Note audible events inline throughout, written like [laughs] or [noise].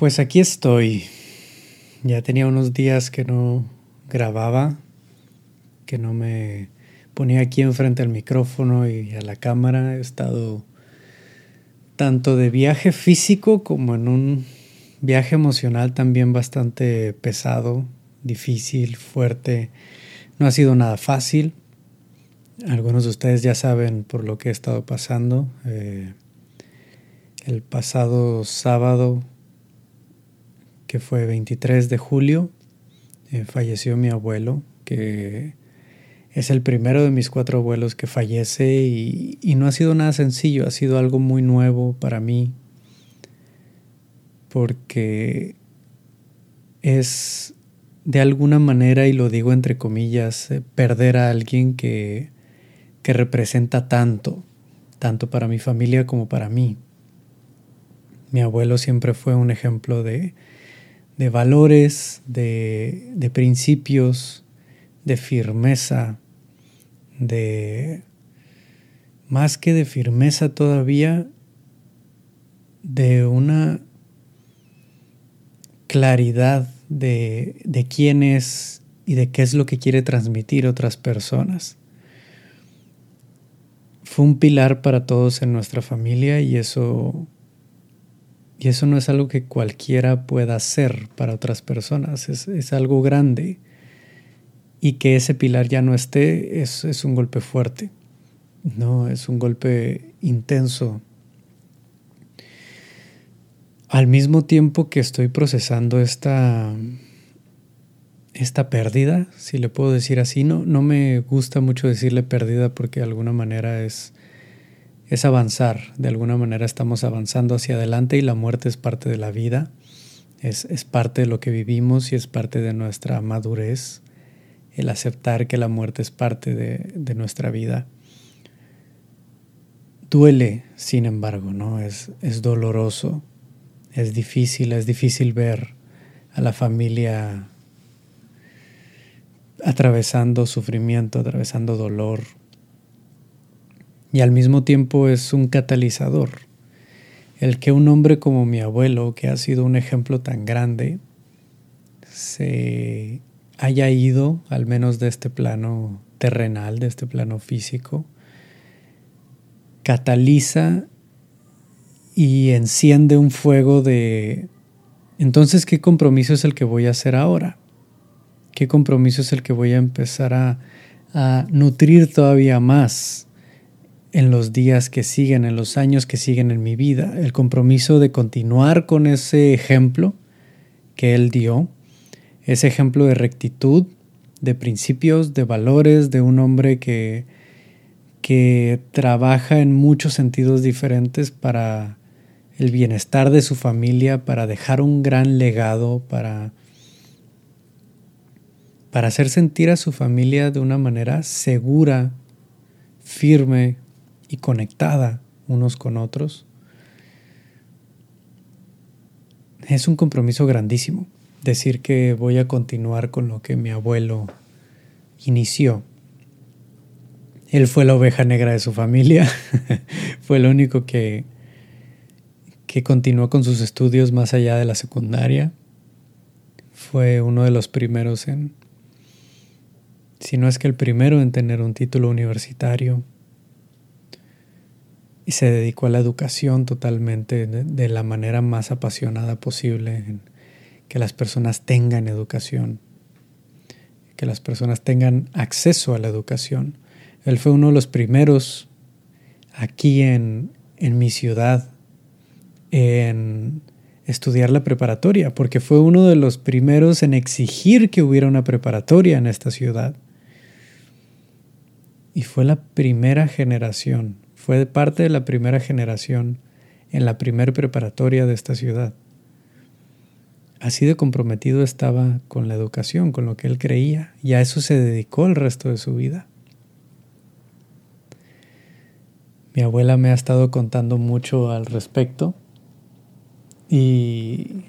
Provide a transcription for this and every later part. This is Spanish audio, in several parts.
Pues aquí estoy. Ya tenía unos días que no grababa, que no me ponía aquí enfrente al micrófono y a la cámara. He estado tanto de viaje físico como en un viaje emocional también bastante pesado, difícil, fuerte. No ha sido nada fácil. Algunos de ustedes ya saben por lo que he estado pasando. Eh, el pasado sábado que fue 23 de julio, eh, falleció mi abuelo, que es el primero de mis cuatro abuelos que fallece y, y no ha sido nada sencillo, ha sido algo muy nuevo para mí, porque es de alguna manera, y lo digo entre comillas, eh, perder a alguien que, que representa tanto, tanto para mi familia como para mí. Mi abuelo siempre fue un ejemplo de, de valores, de, de principios, de firmeza, de más que de firmeza todavía, de una claridad de, de, quién es y de qué es lo que quiere transmitir otras personas. Fue un pilar para todos en nuestra familia y eso y eso no es algo que cualquiera pueda hacer para otras personas, es, algo grande. Y que ese pilar ya no esté es, es un golpe fuerte, ¿no? Es un golpe intenso. Al mismo tiempo que estoy procesando esta, esta pérdida, si le puedo decir así, no, no me gusta mucho decirle pérdida porque de alguna manera es es avanzar, de alguna manera estamos avanzando hacia adelante y la muerte es parte de la vida, es, parte de lo que vivimos y es parte de nuestra madurez, el aceptar que la muerte es parte de, de nuestra vida. Duele, sin embargo, ¿no? Es, es doloroso, es difícil, es difícil ver a la familia atravesando sufrimiento, atravesando dolor, y al mismo tiempo es un catalizador. El que un hombre como mi abuelo, que ha sido un ejemplo tan grande, se haya ido, al menos de este plano terrenal, de este plano físico, cataliza y enciende un fuego de, entonces, ¿qué compromiso es el que voy a hacer ahora? ¿Qué compromiso es el que voy a empezar a, a nutrir todavía más? En los días que siguen, en los años que siguen en mi vida, el compromiso de continuar con ese ejemplo que Él dio, ese ejemplo de rectitud, de principios, de valores, de un hombre que, que trabaja en muchos sentidos diferentes para el bienestar de su familia, para dejar un gran legado, para, para hacer sentir a su familia de una manera segura, firme, y conectada unos con otros, es un compromiso grandísimo. Decir que voy a continuar con lo que mi abuelo inició. Él fue la oveja negra de su familia, [laughs] fue el único que, que continuó con sus estudios más allá de la secundaria. Fue uno de los primeros en, si no es que el primero en tener un título universitario y se dedicó a la educación totalmente de, la manera más apasionada posible, en que las personas tengan educación, que las personas tengan acceso a la educación. Él fue uno de los primeros aquí en, en mi ciudad en estudiar la preparatoria, porque fue uno de los primeros en exigir que hubiera una preparatoria en esta ciudad. Y fue la primera generación fue parte de la primera generación en la primer preparatoria de esta ciudad. Así de comprometido estaba con la educación, con lo que él creía, y a eso se dedicó el resto de su vida. Mi abuela me ha estado contando mucho al respecto y,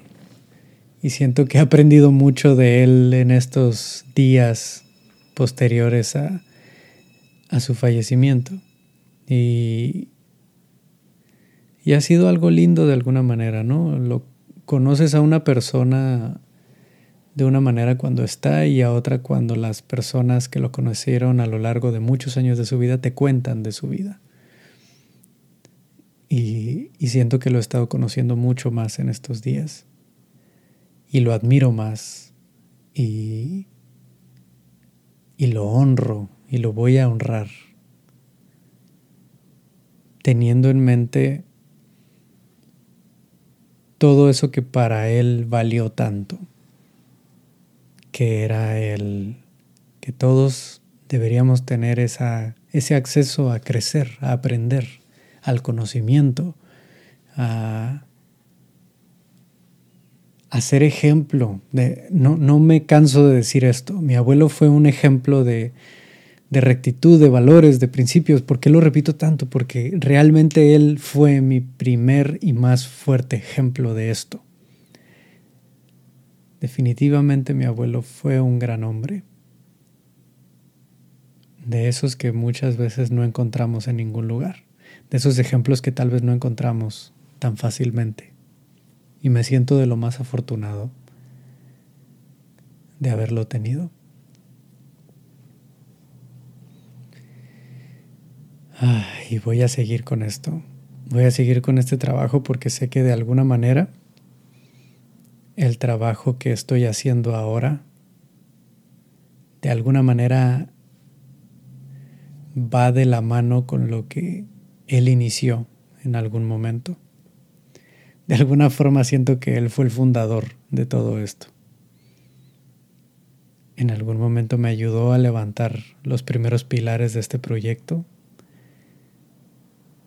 y siento que he aprendido mucho de él en estos días posteriores a, a su fallecimiento. Y, y ha sido algo lindo de alguna manera, ¿no? Lo, conoces a una persona de una manera cuando está y a otra cuando las personas que lo conocieron a lo largo de muchos años de su vida te cuentan de su vida. Y, siento que lo he estado conociendo mucho más en estos días. Y lo admiro más. Y, y lo honro y lo voy a honrar. Teniendo en mente todo eso que para él valió tanto, que era el que todos deberíamos tener ese acceso a crecer, a aprender, al conocimiento, a, a ser ejemplo. No, no me canso de decir esto. Mi abuelo fue un ejemplo de, de rectitud, de valores, de principios. ¿Por qué lo repito tanto? Porque realmente él fue mi primer y más fuerte ejemplo de esto. Definitivamente mi abuelo fue un gran hombre. De esos que muchas veces no encontramos en ningún lugar. De esos ejemplos que tal vez no encontramos tan fácilmente. Y me siento de lo más afortunado de haberlo tenido. Y voy a seguir con esto. Voy a seguir con este trabajo porque sé que de alguna manera el trabajo que estoy haciendo ahora, de alguna manera va de la mano con lo que él inició en algún momento. De alguna forma siento que él fue el fundador de todo esto. En algún momento me ayudó a levantar los primeros pilares de este proyecto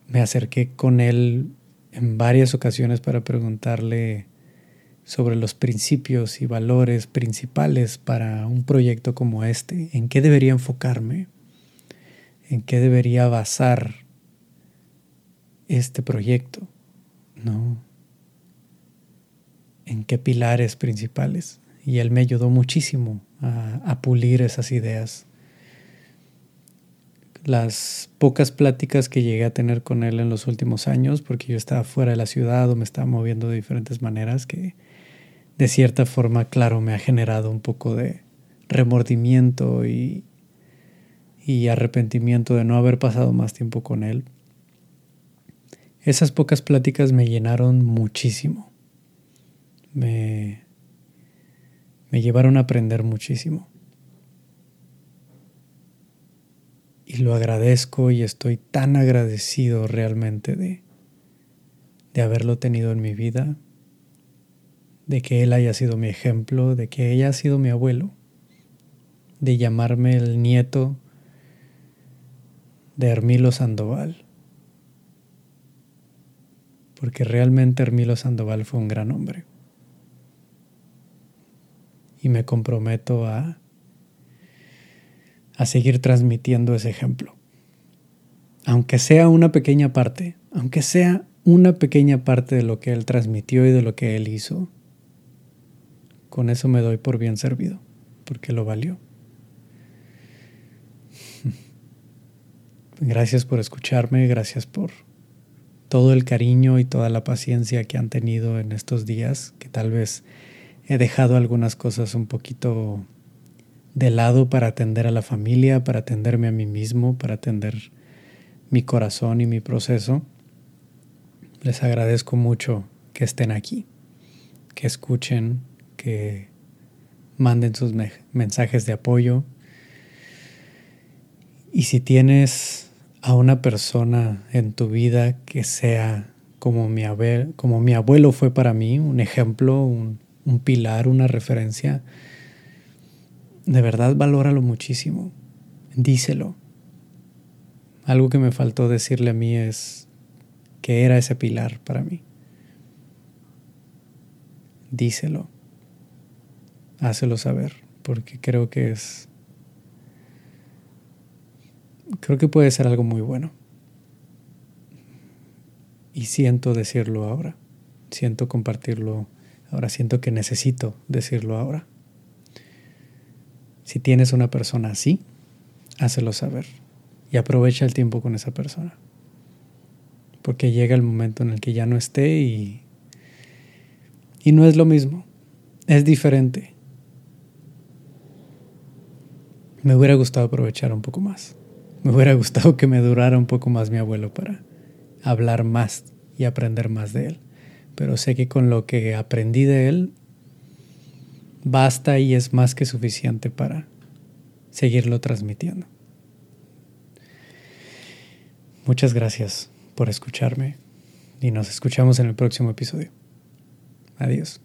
me acerqué con él en varias ocasiones para preguntarle sobre los principios y valores principales para un proyecto como este, en qué debería enfocarme, en qué debería basar este proyecto, ¿no? En qué pilares principales. Y él me ayudó muchísimo a, a pulir esas ideas las pocas pláticas que llegué a tener con él en los últimos años, porque yo estaba fuera de la ciudad o me estaba moviendo de diferentes maneras, que de cierta forma, claro, me ha generado un poco de remordimiento y, y arrepentimiento de no haber pasado más tiempo con él. Esas pocas pláticas me llenaron muchísimo. Me, me llevaron a aprender muchísimo. Y lo agradezco y estoy tan agradecido realmente de, de haberlo tenido en mi vida, de que él haya sido mi ejemplo, de que ella ha sido mi abuelo, de llamarme el nieto de Hermilo Sandoval, porque realmente Hermilo Sandoval fue un gran hombre. Y me comprometo a a seguir transmitiendo ese ejemplo. Aunque sea una pequeña parte, aunque sea una pequeña parte de lo que él transmitió y de lo que él hizo, con eso me doy por bien servido, porque lo valió. [laughs] Gracias por escucharme, gracias por todo el cariño y toda la paciencia que han tenido en estos días, que tal vez he dejado algunas cosas un poquito de lado para atender a la familia, para atenderme a mí mismo, para atender mi corazón y mi proceso. Les agradezco mucho que estén aquí, que escuchen, que manden sus mensajes de apoyo. Y si tienes a una persona en tu vida que sea como mi, abuelo, fue para mí, un ejemplo, un pilar, una referencia, de verdad valóralo muchísimo. Díselo. Algo que me faltó decirle a mí es que era ese pilar para mí. Díselo. Hácelo saber, porque creo que es... Creo que puede ser algo muy bueno. Y siento decirlo ahora. Siento compartirlo ahora. Siento que necesito decirlo ahora. Si tienes una persona así, hácelo saber y aprovecha el tiempo con esa persona. Porque llega el momento en el que ya no esté y, Y no es lo mismo, es diferente. Me hubiera gustado aprovechar un poco más. Me hubiera gustado que me durara un poco más mi abuelo para hablar más y aprender más de él. Pero sé que con lo que aprendí de él, basta y es más que suficiente para seguirlo transmitiendo. Muchas gracias por escucharme y nos escuchamos en el próximo episodio. Adiós.